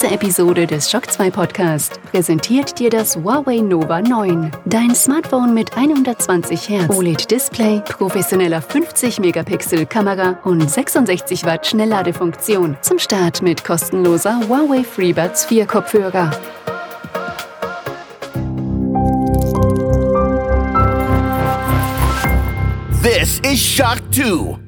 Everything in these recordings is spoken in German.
Diese Episode des Shock 2 Podcast präsentiert dir das Huawei Nova 9. Dein Smartphone mit 120 Hertz OLED-Display, professioneller 50-Megapixel-Kamera und 66 Watt Schnellladefunktion. Zum Start mit kostenloser Huawei FreeBuds 4 Kopfhörer. This is Shock 2.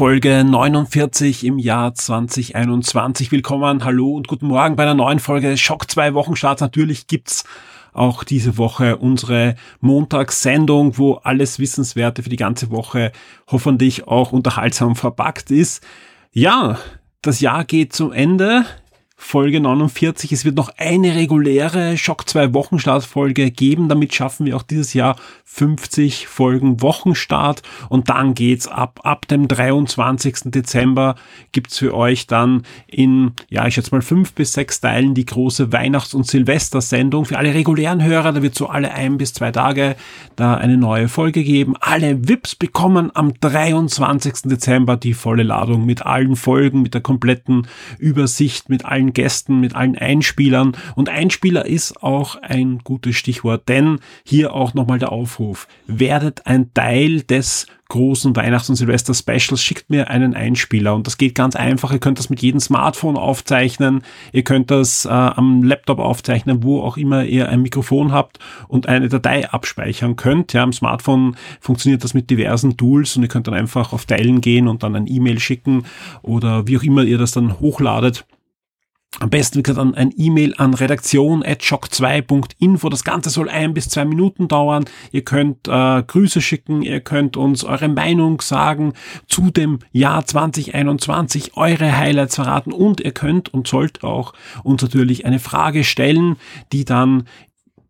Folge 49 im Jahr 2021. Willkommen, hallo und guten Morgen bei einer neuen Folge Schock 2 Wochenstarts. Natürlich gibt's auch diese Woche unsere Montagssendung, wo alles Wissenswerte für die ganze Woche hoffentlich auch unterhaltsam verpackt ist. Ja, das Jahr geht zum Ende. Folge 49. Es wird noch eine reguläre Schock 2 Wochenstartfolge geben. Damit schaffen wir auch dieses Jahr 50 Folgen Wochenstart und dann geht's ab. Ab dem 23. Dezember gibt's für euch dann in, ja, ich schätze mal fünf bis sechs Teilen die große Weihnachts- und Silvestersendung. Für alle regulären Hörer, da wird so alle ein bis zwei Tage da eine neue Folge geben. Alle VIPs bekommen am 23. Dezember die volle Ladung mit allen Folgen, mit der kompletten Übersicht, mit allen Gästen, mit allen Einspielern. Und Einspieler ist auch ein gutes Stichwort, denn hier auch nochmal der Aufruf Aufruf. Werdet ein Teil des großen Weihnachts- und Silvester-Specials, schickt mir einen Einspieler und das geht ganz einfach. Ihr könnt das mit jedem Smartphone aufzeichnen, ihr könnt das äh, am Laptop aufzeichnen, wo auch immer ihr ein Mikrofon habt und eine Datei abspeichern könnt. Ja, am Smartphone funktioniert das mit diversen Tools und ihr könnt dann einfach auf Teilen gehen und dann ein E-Mail schicken oder wie auch immer ihr das dann hochladet. Am besten, wie gesagt, ein E-Mail an redaktion.shock2.info. Das Ganze soll ein bis zwei Minuten dauern. Ihr könnt äh, Grüße schicken, ihr könnt uns eure Meinung sagen zu dem Jahr 2021, eure Highlights verraten und ihr könnt und sollt auch uns natürlich eine Frage stellen, die dann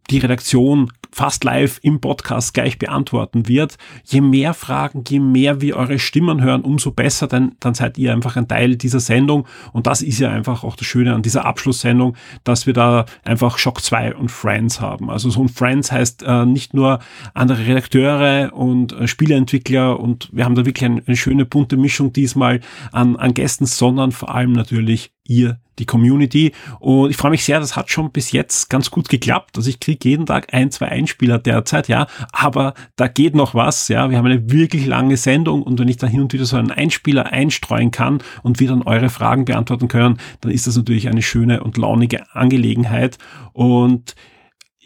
die Redaktion fast live im Podcast gleich beantworten wird. Je mehr Fragen, je mehr wir eure Stimmen hören, umso besser, denn dann seid ihr einfach ein Teil dieser Sendung. Und das ist ja einfach auch das Schöne an dieser Abschlusssendung, dass wir da einfach Shock 2 und Friends haben. Also so ein Friends heißt äh, nicht nur andere Redakteure und äh, Spieleentwickler und wir haben da wirklich ein, eine schöne bunte Mischung diesmal an, an Gästen, sondern vor allem natürlich ihr die Community. Und ich freue mich sehr, das hat schon bis jetzt ganz gut geklappt. Also ich kriege jeden Tag ein, zwei Einspieler derzeit, ja, aber da geht noch was, ja. Wir haben eine wirklich lange Sendung und wenn ich da hin und wieder so einen Einspieler einstreuen kann und wir dann eure Fragen beantworten können, dann ist das natürlich eine schöne und launige Angelegenheit. Und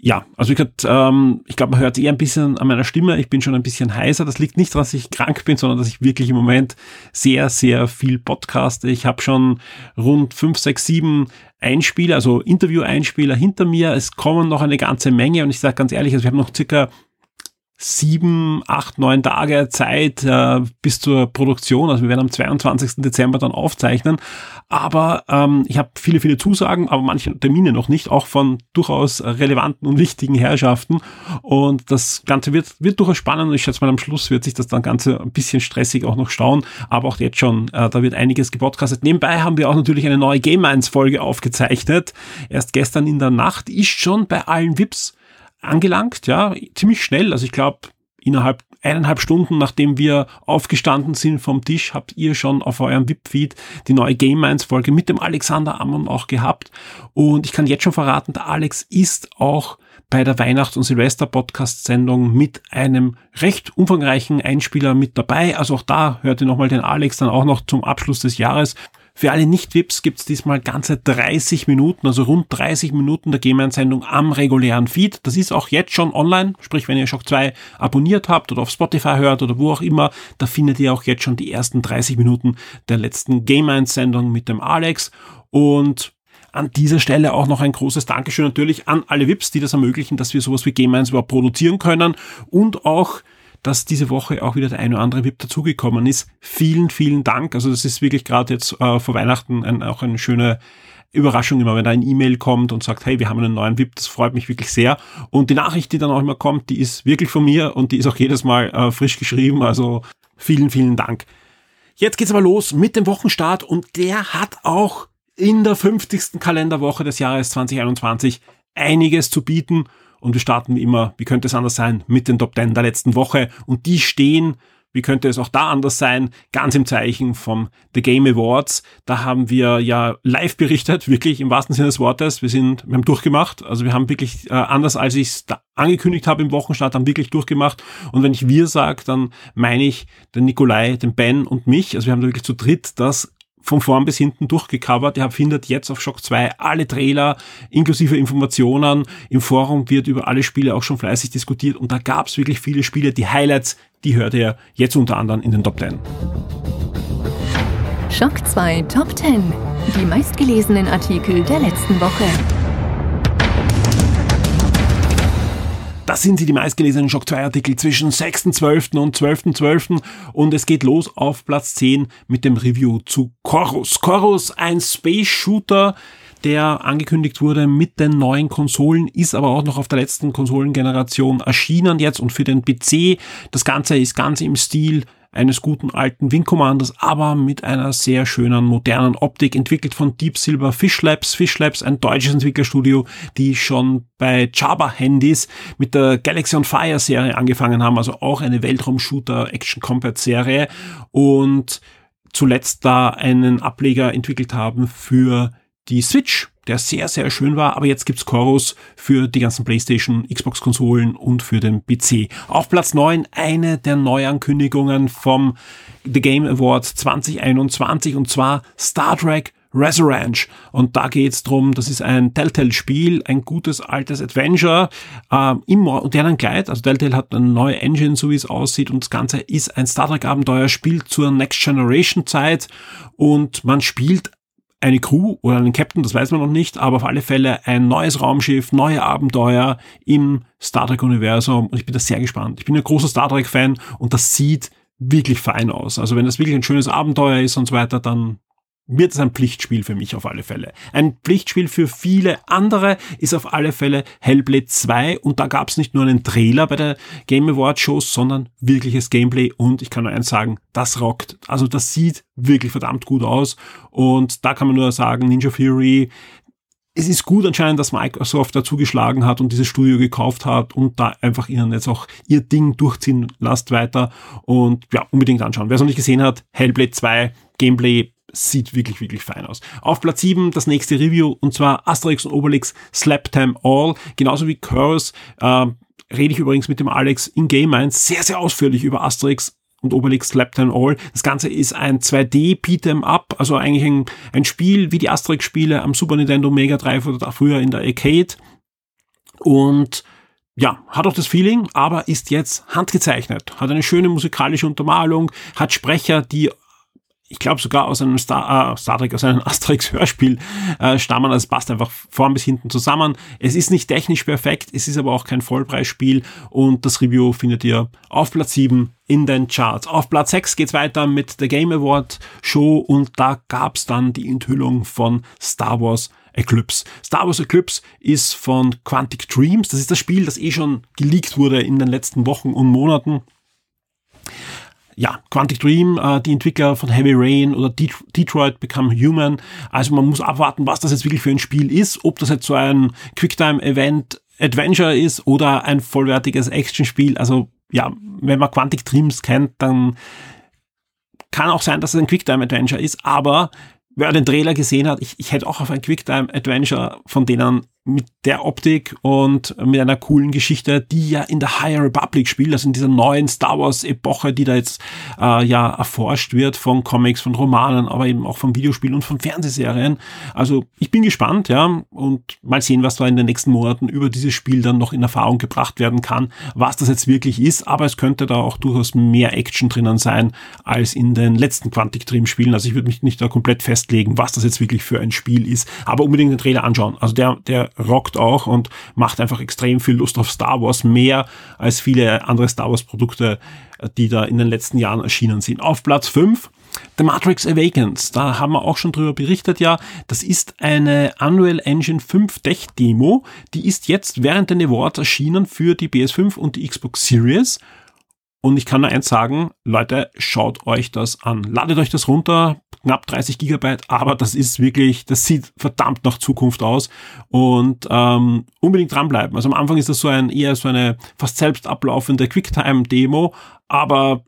ja, also ich, ähm, ich glaube, man hört eher ein bisschen an meiner Stimme. Ich bin schon ein bisschen heißer. Das liegt nicht daran, dass ich krank bin, sondern dass ich wirklich im Moment sehr, sehr viel podcaste. Ich habe schon rund fünf, sechs, sieben Einspieler, also Interview-Einspieler hinter mir. Es kommen noch eine ganze Menge und ich sage ganz ehrlich, also wir haben noch circa sieben, acht, neun Tage Zeit äh, bis zur Produktion. Also wir werden am 22. Dezember dann aufzeichnen. Aber ähm, ich habe viele, viele Zusagen, aber manche Termine noch nicht, auch von durchaus relevanten und wichtigen Herrschaften. Und das Ganze wird, wird durchaus spannend. Ich schätze mal, am Schluss wird sich das dann Ganze ein bisschen stressig auch noch stauen. Aber auch jetzt schon, äh, da wird einiges gepodcastet. Nebenbei haben wir auch natürlich eine neue Game 1 Folge aufgezeichnet. Erst gestern in der Nacht ist schon bei allen VIPs angelangt, ja, ziemlich schnell. Also ich glaube, innerhalb eineinhalb Stunden, nachdem wir aufgestanden sind vom Tisch, habt ihr schon auf eurem VIP-Feed die neue Game Minds Folge mit dem Alexander Ammon auch gehabt. Und ich kann jetzt schon verraten, der Alex ist auch bei der Weihnachts- und Silvester-Podcast-Sendung mit einem recht umfangreichen Einspieler mit dabei. Also auch da hört ihr nochmal den Alex dann auch noch zum Abschluss des Jahres. Für alle Nicht-Vips gibt's diesmal ganze 30 Minuten, also rund 30 Minuten der Game-Sendung am regulären Feed. Das ist auch jetzt schon online, sprich wenn ihr Shock 2 abonniert habt oder auf Spotify hört oder wo auch immer, da findet ihr auch jetzt schon die ersten 30 Minuten der letzten Game-Sendung mit dem Alex. Und an dieser Stelle auch noch ein großes Dankeschön natürlich an alle VIPs, die das ermöglichen, dass wir sowas wie Game 1 überhaupt produzieren können und auch dass diese Woche auch wieder der eine oder andere VIP dazugekommen ist. Vielen, vielen Dank. Also das ist wirklich gerade jetzt äh, vor Weihnachten ein, auch eine schöne Überraschung immer, wenn da ein E-Mail kommt und sagt, hey, wir haben einen neuen VIP, das freut mich wirklich sehr. Und die Nachricht, die dann auch immer kommt, die ist wirklich von mir und die ist auch jedes Mal äh, frisch geschrieben. Also vielen, vielen Dank. Jetzt geht's aber los mit dem Wochenstart und der hat auch in der 50. Kalenderwoche des Jahres 2021 einiges zu bieten. Und wir starten immer, wie könnte es anders sein, mit den Top 10 der letzten Woche. Und die stehen wie könnte es auch da anders sein? Ganz im Zeichen vom The Game Awards. Da haben wir ja live berichtet, wirklich im wahrsten Sinne des Wortes. Wir sind, wir haben durchgemacht. Also wir haben wirklich äh, anders, als ich es angekündigt habe im Wochenstart, haben wirklich durchgemacht. Und wenn ich wir sage, dann meine ich den Nikolai, den Ben und mich. Also wir haben da wirklich zu dritt das von vorn bis hinten durchgecovert. Ihr findet jetzt auf Shock 2 alle Trailer inklusive Informationen. Im Forum wird über alle Spiele auch schon fleißig diskutiert und da gab es wirklich viele Spiele. Die Highlights, die hört ihr jetzt unter anderem in den Top 10. Shock 2 Top 10. Die meistgelesenen Artikel der letzten Woche. Das sind sie, die meistgelesenen Shock 2 Artikel zwischen 6.12. und 12.12. .12. und es geht los auf Platz 10 mit dem Review zu Chorus. Chorus, ein Space Shooter, der angekündigt wurde mit den neuen Konsolen, ist aber auch noch auf der letzten Konsolengeneration erschienen jetzt und für den PC. Das Ganze ist ganz im Stil eines guten alten Wing Commanders, aber mit einer sehr schönen modernen Optik, entwickelt von Deep Silver Fish Labs. Fish Labs, ein deutsches Entwicklerstudio, die schon bei Java Handys mit der Galaxy on Fire Serie angefangen haben, also auch eine Weltraum-Shooter Action Combat Serie und zuletzt da einen Ableger entwickelt haben für die Switch der sehr, sehr schön war, aber jetzt gibt's Chorus für die ganzen PlayStation, Xbox-Konsolen und für den PC. Auf Platz 9 eine der Neuankündigungen vom The Game Awards 2021 und zwar Star Trek Resurrange. Und da geht's drum, das ist ein Telltale-Spiel, ein gutes altes Adventure äh, im modernen Kleid. Also Telltale hat eine neue Engine, so wie es aussieht. Und das Ganze ist ein Star Trek-Abenteuer, spielt zur Next Generation-Zeit. Und man spielt eine Crew oder einen Captain, das weiß man noch nicht, aber auf alle Fälle ein neues Raumschiff, neue Abenteuer im Star Trek-Universum und ich bin da sehr gespannt. Ich bin ein großer Star Trek-Fan und das sieht wirklich fein aus. Also wenn das wirklich ein schönes Abenteuer ist und so weiter, dann wird es ein Pflichtspiel für mich auf alle Fälle. Ein Pflichtspiel für viele andere ist auf alle Fälle Hellblade 2 und da gab es nicht nur einen Trailer bei der Game Awards Shows, sondern wirkliches Gameplay und ich kann nur eins sagen, das rockt. Also das sieht wirklich verdammt gut aus und da kann man nur sagen, Ninja Fury, es ist gut anscheinend, dass Microsoft dazu geschlagen hat und dieses Studio gekauft hat und da einfach ihnen jetzt auch ihr Ding durchziehen lasst weiter und ja, unbedingt anschauen. Wer es noch nicht gesehen hat, Hellblade 2, Gameplay sieht wirklich, wirklich fein aus. Auf Platz 7 das nächste Review und zwar Asterix und Obelix Slap Time All, genauso wie Curse. Äh, rede ich übrigens mit dem Alex in Game 1 sehr, sehr ausführlich über Asterix und Obelix Slap Time All. Das Ganze ist ein 2D Beat'em Up, also eigentlich ein, ein Spiel wie die Asterix-Spiele am Super Nintendo Mega Drive oder früher in der Arcade. Und ja, hat auch das Feeling, aber ist jetzt handgezeichnet, hat eine schöne musikalische Untermalung, hat Sprecher, die ich glaube sogar aus einem Star, äh, Star Trek, aus einem Asterix-Hörspiel äh, stammen. Also es passt einfach vorn bis hinten zusammen. Es ist nicht technisch perfekt, es ist aber auch kein Vollpreisspiel und das Review findet ihr auf Platz 7 in den Charts. Auf Platz 6 geht's weiter mit der Game Award Show und da gab's dann die Enthüllung von Star Wars Eclipse. Star Wars Eclipse ist von Quantic Dreams. Das ist das Spiel, das eh schon geleakt wurde in den letzten Wochen und Monaten ja, Quantic Dream, äh, die Entwickler von Heavy Rain oder Det Detroit Become Human. Also man muss abwarten, was das jetzt wirklich für ein Spiel ist, ob das jetzt so ein Quicktime-Event Adventure ist oder ein vollwertiges Action-Spiel. Also ja, wenn man Quantic Dreams kennt, dann kann auch sein, dass es ein Quicktime-Adventure ist, aber wer den Trailer gesehen hat, ich, ich hätte auch auf ein Quicktime-Adventure von denen mit der Optik und mit einer coolen Geschichte, die ja in der High Republic spielt, also in dieser neuen Star Wars Epoche, die da jetzt äh, ja erforscht wird von Comics, von Romanen, aber eben auch von Videospielen und von Fernsehserien. Also ich bin gespannt, ja, und mal sehen, was da in den nächsten Monaten über dieses Spiel dann noch in Erfahrung gebracht werden kann, was das jetzt wirklich ist, aber es könnte da auch durchaus mehr Action drinnen sein als in den letzten Quantic Dream Spielen. Also ich würde mich nicht da komplett festlegen, was das jetzt wirklich für ein Spiel ist, aber unbedingt den Trailer anschauen. Also der, der rockt auch und macht einfach extrem viel Lust auf Star Wars, mehr als viele andere Star Wars Produkte, die da in den letzten Jahren erschienen sind. Auf Platz 5 The Matrix Awakens, da haben wir auch schon drüber berichtet, ja. Das ist eine Unreal Engine 5 Tech Demo. Die ist jetzt während den Awards erschienen für die PS5 und die Xbox Series. Und ich kann nur eins sagen, Leute, schaut euch das an. Ladet euch das runter, knapp 30 Gigabyte, aber das ist wirklich, das sieht verdammt nach Zukunft aus und ähm, unbedingt dranbleiben. Also am Anfang ist das so ein eher so eine fast selbst ablaufende Quicktime-Demo, aber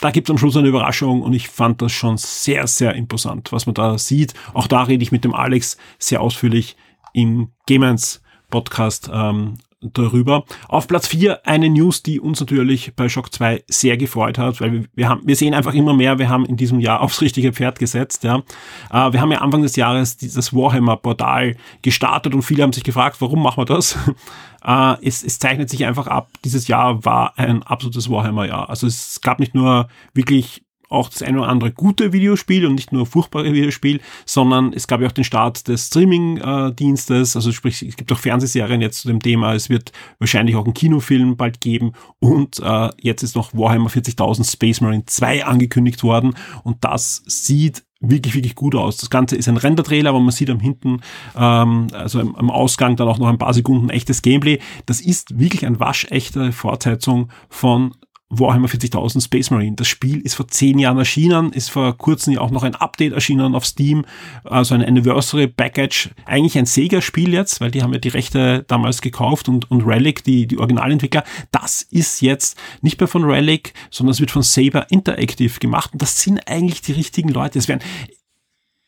da gibt es am Schluss eine Überraschung und ich fand das schon sehr, sehr imposant, was man da sieht. Auch da rede ich mit dem Alex sehr ausführlich im Gamens Podcast ähm, darüber. Auf Platz 4 eine News, die uns natürlich bei Shock 2 sehr gefreut hat, weil wir, wir haben, wir sehen einfach immer mehr, wir haben in diesem Jahr aufs richtige Pferd gesetzt, ja. Äh, wir haben ja Anfang des Jahres dieses Warhammer-Portal gestartet und viele haben sich gefragt, warum machen wir das? äh, es, es zeichnet sich einfach ab, dieses Jahr war ein absolutes Warhammer-Jahr. Also es gab nicht nur wirklich auch das eine oder andere gute Videospiel und nicht nur furchtbare Videospiel, sondern es gab ja auch den Start des Streaming-Dienstes, also sprich, es gibt auch Fernsehserien jetzt zu dem Thema, es wird wahrscheinlich auch einen Kinofilm bald geben und äh, jetzt ist noch Warhammer 40.000 Space Marine 2 angekündigt worden und das sieht wirklich, wirklich gut aus. Das Ganze ist ein Render-Trailer, aber man sieht am hinten, ähm, also am, am Ausgang dann auch noch ein paar Sekunden echtes Gameplay. Das ist wirklich eine waschechte Fortsetzung von Warhammer 40.000 Space Marine. Das Spiel ist vor zehn Jahren erschienen, ist vor kurzem ja auch noch ein Update erschienen auf Steam, also ein Anniversary Package. Eigentlich ein Sega-Spiel jetzt, weil die haben ja die Rechte damals gekauft und, und Relic, die, die Originalentwickler. Das ist jetzt nicht mehr von Relic, sondern es wird von Saber Interactive gemacht und das sind eigentlich die richtigen Leute. Es werden,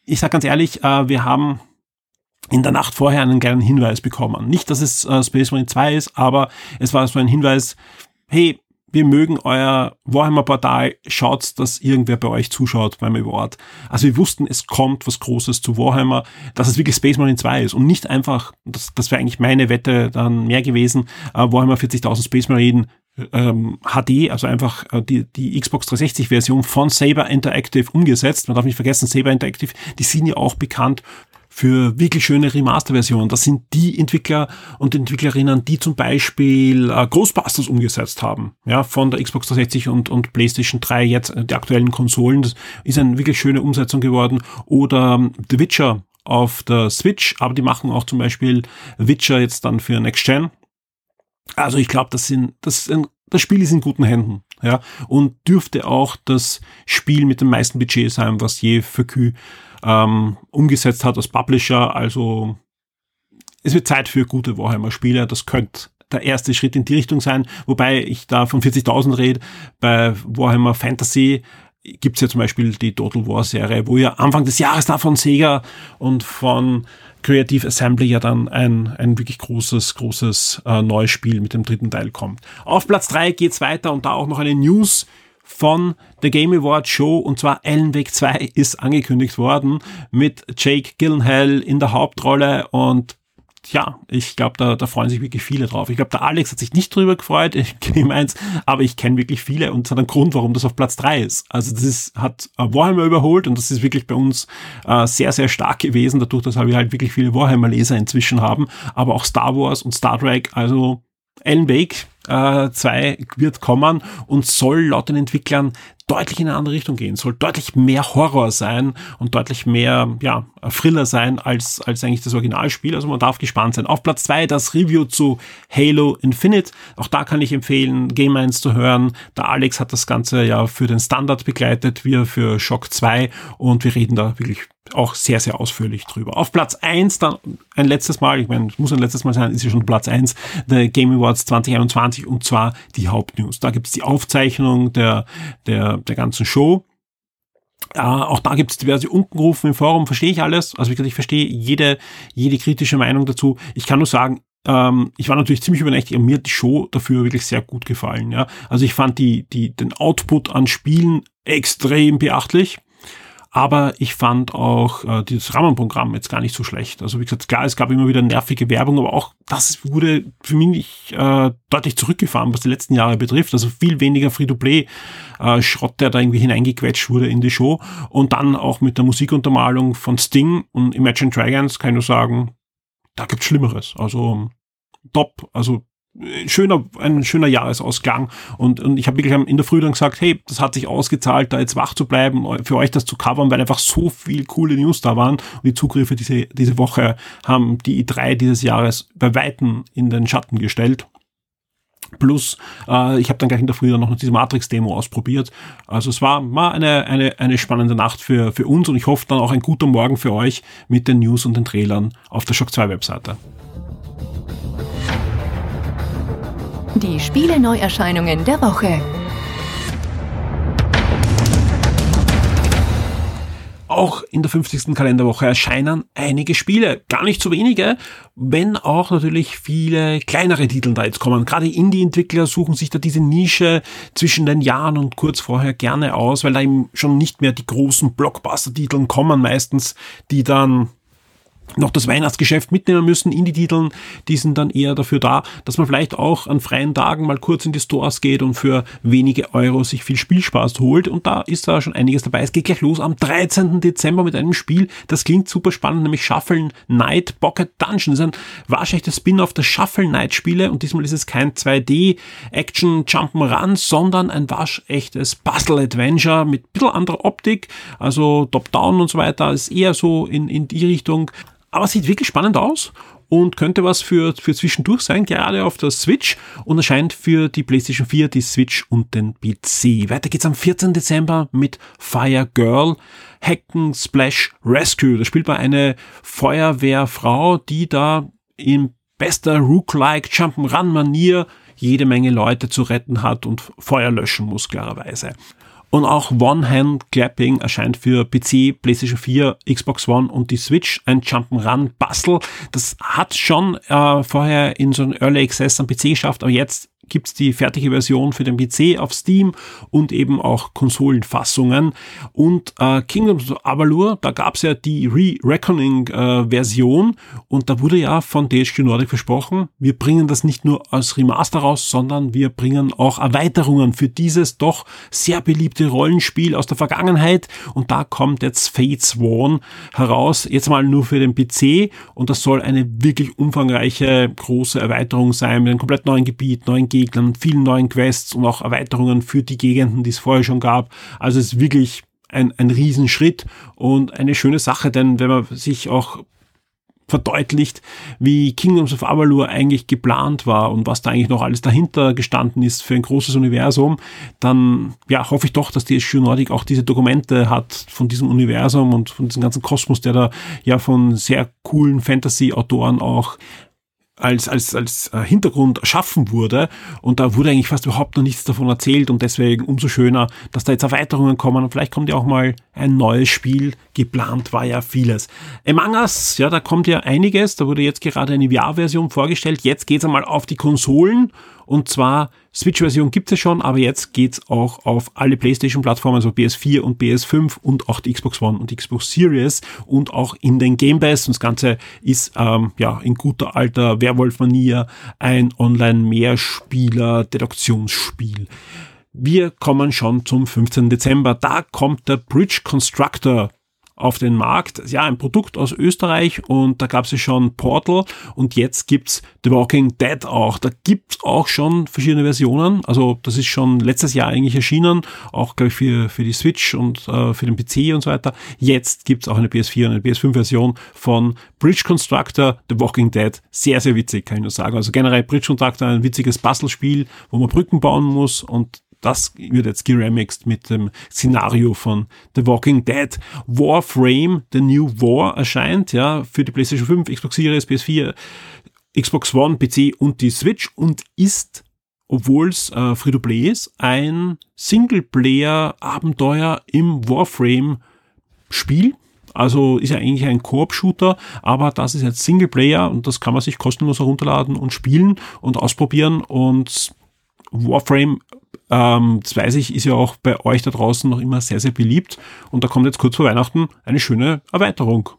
ich sag ganz ehrlich, äh, wir haben in der Nacht vorher einen kleinen Hinweis bekommen. Nicht, dass es äh, Space Marine 2 ist, aber es war so ein Hinweis, hey, wir mögen euer Warhammer-Portal, schaut, dass irgendwer bei euch zuschaut beim Award. Also wir wussten, es kommt was Großes zu Warhammer, dass es wirklich Space Marine 2 ist und nicht einfach, das, das wäre eigentlich meine Wette dann mehr gewesen, äh, Warhammer 40.000 Space Marine ähm, HD, also einfach äh, die, die Xbox 360 Version von Saber Interactive umgesetzt. Man darf nicht vergessen, Saber Interactive, die sind ja auch bekannt für wirklich schöne Remaster-Versionen. Das sind die Entwickler und Entwicklerinnen, die zum Beispiel äh, Ghostbusters umgesetzt haben, ja, von der Xbox 360 und, und PlayStation 3, jetzt äh, die aktuellen Konsolen. Das ist eine wirklich schöne Umsetzung geworden. Oder ähm, The Witcher auf der Switch, aber die machen auch zum Beispiel Witcher jetzt dann für Next Gen. Also ich glaube, das sind, das, ein, das Spiel ist in guten Händen, ja, und dürfte auch das Spiel mit dem meisten Budget sein, was je für Q ähm, umgesetzt hat als Publisher. Also es wird Zeit für gute Warhammer-Spiele. Das könnte der erste Schritt in die Richtung sein, wobei ich da von 40.000 rede. Bei Warhammer Fantasy gibt's ja zum Beispiel die Total War Serie, wo ja Anfang des Jahres da von Sega und von Creative Assembly ja dann ein, ein wirklich großes, großes äh, neues Spiel mit dem dritten Teil kommt. Auf Platz drei geht's weiter und da auch noch eine News von der Game Award Show und zwar Ellen Weg 2 ist angekündigt worden mit Jake Gyllenhaal in der Hauptrolle und ja, ich glaube, da, da freuen sich wirklich viele drauf. Ich glaube, der Alex hat sich nicht drüber gefreut, ich Game 1, aber ich kenne wirklich viele und es hat einen Grund, warum das auf Platz 3 ist. Also das ist, hat Warhammer überholt und das ist wirklich bei uns äh, sehr, sehr stark gewesen, dadurch, dass wir halt wirklich viele Warhammer-Leser inzwischen haben, aber auch Star Wars und Star Trek, also Alan Wake äh, 2 wird kommen und soll laut den Entwicklern deutlich in eine andere Richtung gehen, soll deutlich mehr Horror sein und deutlich mehr, ja, Thriller sein als, als eigentlich das Originalspiel. Also man darf gespannt sein. Auf Platz zwei das Review zu Halo Infinite. Auch da kann ich empfehlen, Game 1 zu hören. Der Alex hat das Ganze ja für den Standard begleitet, wir für Shock 2 und wir reden da wirklich auch sehr, sehr ausführlich drüber. Auf Platz eins dann ein letztes Mal, ich meine, es muss ein letztes Mal sein, ist ja schon Platz eins der Game Awards 2021 und zwar die Hauptnews. Da gibt's die Aufzeichnung der, der der ganzen Show. Äh, auch da gibt es diverse Unkenrufen im Forum, verstehe ich alles. Also wie gesagt, ich verstehe jede, jede kritische Meinung dazu. Ich kann nur sagen, ähm, ich war natürlich ziemlich übernächtig, und mir hat die Show dafür wirklich sehr gut gefallen. Ja? Also ich fand die, die, den Output an Spielen extrem beachtlich. Aber ich fand auch äh, dieses Rahmenprogramm jetzt gar nicht so schlecht. Also wie gesagt, klar, es gab immer wieder nervige Werbung, aber auch das wurde für mich äh, deutlich zurückgefahren, was die letzten Jahre betrifft. Also viel weniger Free-to-Play-Schrott, äh, der da irgendwie hineingequetscht wurde in die Show. Und dann auch mit der Musikuntermalung von Sting und Imagine Dragons kann ich nur sagen, da gibt's Schlimmeres. Also top, also schöner, ein schöner Jahresausklang. Und, und ich habe wirklich in der Früh dann gesagt, hey, das hat sich ausgezahlt, da jetzt wach zu bleiben, für euch das zu covern, weil einfach so viel coole News da waren. Und die Zugriffe diese, diese Woche haben die i3 dieses Jahres bei Weitem in den Schatten gestellt. Plus, äh, ich habe dann gleich in der Früh dann noch diese Matrix-Demo ausprobiert. Also es war mal eine, eine, eine spannende Nacht für, für uns und ich hoffe dann auch ein guter Morgen für euch mit den News und den Trailern auf der Shock 2 Webseite. Die Spiele-Neuerscheinungen der Woche. Auch in der 50. Kalenderwoche erscheinen einige Spiele, gar nicht so wenige, wenn auch natürlich viele kleinere Titel da jetzt kommen. Gerade Indie-Entwickler suchen sich da diese Nische zwischen den Jahren und kurz vorher gerne aus, weil da eben schon nicht mehr die großen Blockbuster-Titeln kommen meistens, die dann noch das Weihnachtsgeschäft mitnehmen müssen in die Titeln, die sind dann eher dafür da, dass man vielleicht auch an freien Tagen mal kurz in die Stores geht und für wenige Euro sich viel Spielspaß holt. Und da ist da schon einiges dabei. Es geht gleich los am 13. Dezember mit einem Spiel, das klingt super spannend, nämlich Shuffle Night Pocket Dungeon. Das ist ein wahrscheinliches Spin-off der Shuffle Night Spiele und diesmal ist es kein 2D Action Jump'n'Run, sondern ein waschechtes Puzzle Adventure mit ein bisschen anderer Optik, also Top-Down und so weiter. ist eher so in, in die Richtung. Aber sieht wirklich spannend aus und könnte was für, für zwischendurch sein, gerade auf der Switch und erscheint für die PlayStation 4, die Switch und den PC. Weiter geht's am 14. Dezember mit Fire Girl Hacken Splash Rescue. Da spielt man eine Feuerwehrfrau, die da in bester Rook-like Jump'n'Run-Manier jede Menge Leute zu retten hat und Feuer löschen muss, klarerweise. Und auch One-Hand-Clapping erscheint für PC, PlayStation 4, Xbox One und die Switch. Ein Jump'n'Run-Bastel. Das hat schon äh, vorher in so einem Early Access am PC geschafft, aber jetzt gibt's die fertige Version für den PC auf Steam und eben auch Konsolenfassungen. Und äh, Kingdoms of Avalur, da gab's ja die Re-Reckoning-Version äh, und da wurde ja von THQ Nordic versprochen, wir bringen das nicht nur als Remaster raus, sondern wir bringen auch Erweiterungen für dieses doch sehr beliebte Rollenspiel aus der Vergangenheit. Und da kommt jetzt Fate Sworn heraus, jetzt mal nur für den PC und das soll eine wirklich umfangreiche große Erweiterung sein mit einem komplett neuen Gebiet, neuen Gegnern, Gegnern, vielen neuen Quests und auch Erweiterungen für die Gegenden, die es vorher schon gab. Also es ist wirklich ein, ein Riesenschritt und eine schöne Sache, denn wenn man sich auch verdeutlicht, wie Kingdoms of Avalur eigentlich geplant war und was da eigentlich noch alles dahinter gestanden ist für ein großes Universum, dann ja, hoffe ich doch, dass die SG Nordic auch diese Dokumente hat von diesem Universum und von diesem ganzen Kosmos, der da ja von sehr coolen Fantasy-Autoren auch als, als, als äh, Hintergrund erschaffen wurde. Und da wurde eigentlich fast überhaupt noch nichts davon erzählt und deswegen umso schöner, dass da jetzt Erweiterungen kommen und vielleicht kommt ja auch mal ein neues Spiel. Geplant war ja vieles. Among Us, ja, da kommt ja einiges. Da wurde jetzt gerade eine VR-Version vorgestellt. Jetzt geht's einmal auf die Konsolen und zwar Switch-Version gibt es schon, aber jetzt geht's auch auf alle PlayStation-Plattformen, also PS4 und PS5 und auch die Xbox One und Xbox Series und auch in den Game Pass. Und das Ganze ist ähm, ja in guter alter Werwolf-Manier ein Online-Mehrspieler-Deduktionsspiel. Wir kommen schon zum 15. Dezember. Da kommt der Bridge Constructor auf den Markt. Ja, ein Produkt aus Österreich und da gab es ja schon Portal und jetzt gibt's The Walking Dead auch. Da gibt's auch schon verschiedene Versionen. Also das ist schon letztes Jahr eigentlich erschienen, auch glaube ich für, für die Switch und äh, für den PC und so weiter. Jetzt gibt's auch eine PS4 und eine PS5-Version von Bridge Constructor The Walking Dead. Sehr, sehr witzig, kann ich nur sagen. Also generell Bridge Constructor ein witziges Puzzlespiel, wo man Brücken bauen muss und das wird jetzt geremixed mit dem Szenario von The Walking Dead. Warframe, The New War erscheint, ja, für die PlayStation 5, Xbox Series, PS4, Xbox One, PC und die Switch und ist obwohl es äh, Free-to-Play ist, ein Singleplayer-Abenteuer im Warframe-Spiel. Also ist ja eigentlich ein Koop-Shooter, aber das ist jetzt Singleplayer und das kann man sich kostenlos herunterladen und spielen und ausprobieren und Warframe ähm, das weiß ich, ist ja auch bei euch da draußen noch immer sehr, sehr beliebt. Und da kommt jetzt kurz vor Weihnachten eine schöne Erweiterung.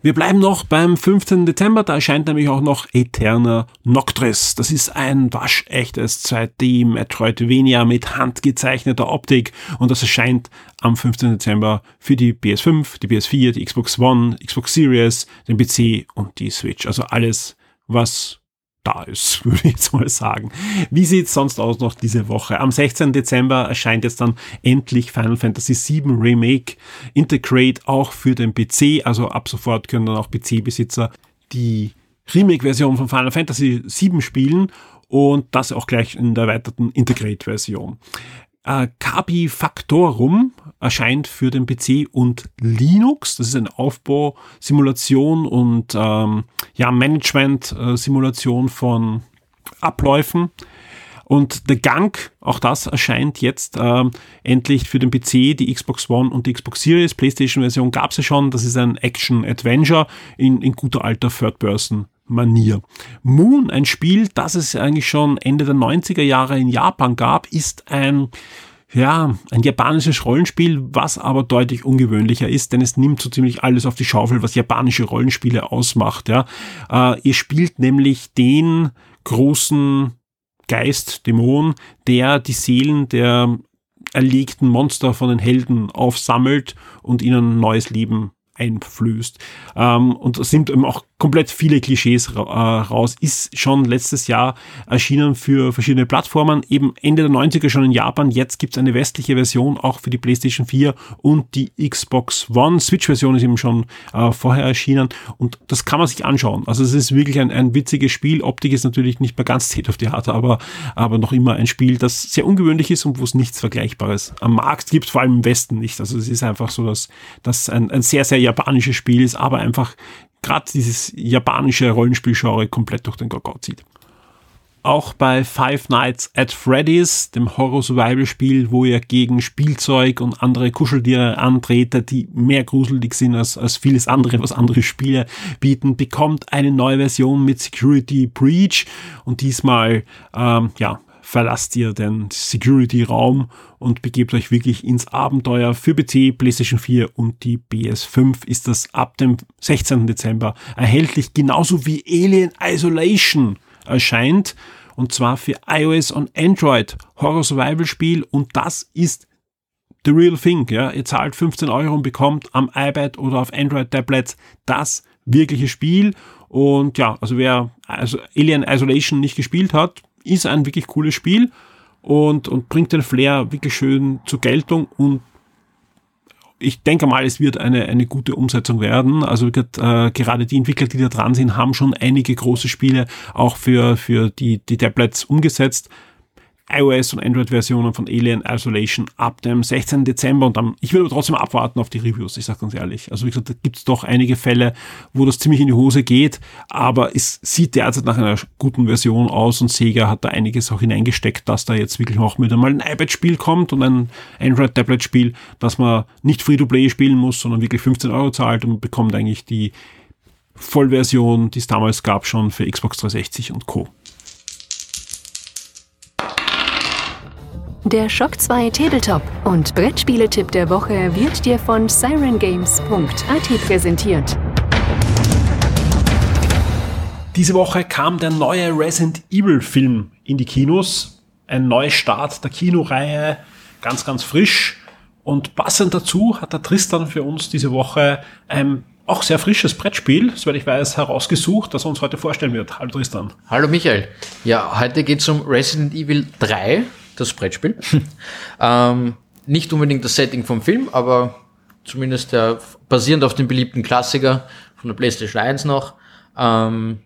Wir bleiben noch beim 15. Dezember, da erscheint nämlich auch noch Eterna Noctris. Das ist ein waschechtes 2D Metroidvania mit handgezeichneter Optik und das erscheint am 15. Dezember für die PS5, die PS4, die Xbox One, Xbox Series, den PC und die Switch. Also alles, was da ist, würde ich jetzt mal sagen. Wie sieht's sonst aus noch diese Woche? Am 16. Dezember erscheint jetzt dann endlich Final Fantasy VII Remake Integrate auch für den PC. Also ab sofort können dann auch PC-Besitzer die Remake-Version von Final Fantasy VII spielen und das auch gleich in der erweiterten Integrate-Version. Äh, Kabi Factorum erscheint für den PC und Linux. Das ist eine Aufbausimulation und ähm, ja, Management-Simulation von Abläufen. Und The Gang, auch das erscheint jetzt ähm, endlich für den PC, die Xbox One und die Xbox Series. PlayStation-Version gab es ja schon. Das ist ein Action-Adventure in, in guter alter Third-Person. Manier. Moon, ein Spiel, das es eigentlich schon Ende der 90er Jahre in Japan gab, ist ein ja, ein japanisches Rollenspiel, was aber deutlich ungewöhnlicher ist, denn es nimmt so ziemlich alles auf die Schaufel, was japanische Rollenspiele ausmacht. Ja. Äh, ihr spielt nämlich den großen Geist, Dämon, der die Seelen der erlegten Monster von den Helden aufsammelt und ihnen neues Leben einflößt. Ähm, und es sind eben auch komplett viele Klischees ra äh, raus. Ist schon letztes Jahr erschienen für verschiedene Plattformen, eben Ende der 90er schon in Japan. Jetzt gibt es eine westliche Version auch für die PlayStation 4 und die Xbox One. Switch-Version ist eben schon äh, vorher erschienen und das kann man sich anschauen. Also es ist wirklich ein, ein witziges Spiel. Optik ist natürlich nicht mehr ganz State of the Art, aber, aber noch immer ein Spiel, das sehr ungewöhnlich ist und wo es nichts Vergleichbares am Markt gibt, vor allem im Westen nicht. Also es ist einfach so, dass das ein, ein sehr, sehr japanisches Spiel ist, aber einfach gerade dieses japanische Rollenspielgenre komplett durch den Kakao zieht. Auch bei Five Nights at Freddy's, dem Horror-Survival-Spiel, wo ihr gegen Spielzeug und andere Kuscheltiere antretet, die mehr gruselig sind als, als vieles andere, was andere Spiele bieten, bekommt eine neue Version mit Security Breach und diesmal, ähm, ja, verlasst ihr den Security-Raum und begebt euch wirklich ins Abenteuer. Für PC, PlayStation 4 und die PS5 ist das ab dem 16. Dezember erhältlich, genauso wie Alien Isolation erscheint. Und zwar für iOS und Android Horror Survival Spiel und das ist the real thing. Ja? Ihr zahlt 15 Euro und bekommt am iPad oder auf Android Tablets das wirkliche Spiel. Und ja, also wer also Alien Isolation nicht gespielt hat, ist ein wirklich cooles Spiel und, und bringt den Flair wirklich schön zur Geltung und ich denke mal, es wird eine, eine gute Umsetzung werden. Also äh, gerade die Entwickler, die da dran sind, haben schon einige große Spiele auch für, für die, die Tablets umgesetzt iOS und Android-Versionen von Alien Isolation ab dem 16. Dezember und dann, ich will aber trotzdem abwarten auf die Reviews, ich sage ganz ehrlich. Also wie gesagt, da gibt es doch einige Fälle, wo das ziemlich in die Hose geht, aber es sieht derzeit nach einer guten Version aus und Sega hat da einiges auch hineingesteckt, dass da jetzt wirklich auch mit einmal ein iPad-Spiel kommt und ein Android-Tablet-Spiel, dass man nicht Free-to-Play spielen muss, sondern wirklich 15 Euro zahlt und bekommt eigentlich die Vollversion, die es damals gab, schon für Xbox 360 und Co. Der Shock 2 Tabletop und Brettspieletipp der Woche wird dir von sirengames.at präsentiert. Diese Woche kam der neue Resident Evil Film in die Kinos. Ein Neustart der Kinoreihe, ganz, ganz frisch. Und passend dazu hat der Tristan für uns diese Woche ein auch sehr frisches Brettspiel, soweit ich weiß, herausgesucht, das er uns heute vorstellen wird. Hallo Tristan. Hallo Michael. Ja, heute geht es um Resident Evil 3 das Brettspiel. ähm, nicht unbedingt das Setting vom Film, aber zumindest der, basierend auf dem beliebten Klassiker von der PlayStation 1 noch. Ähm,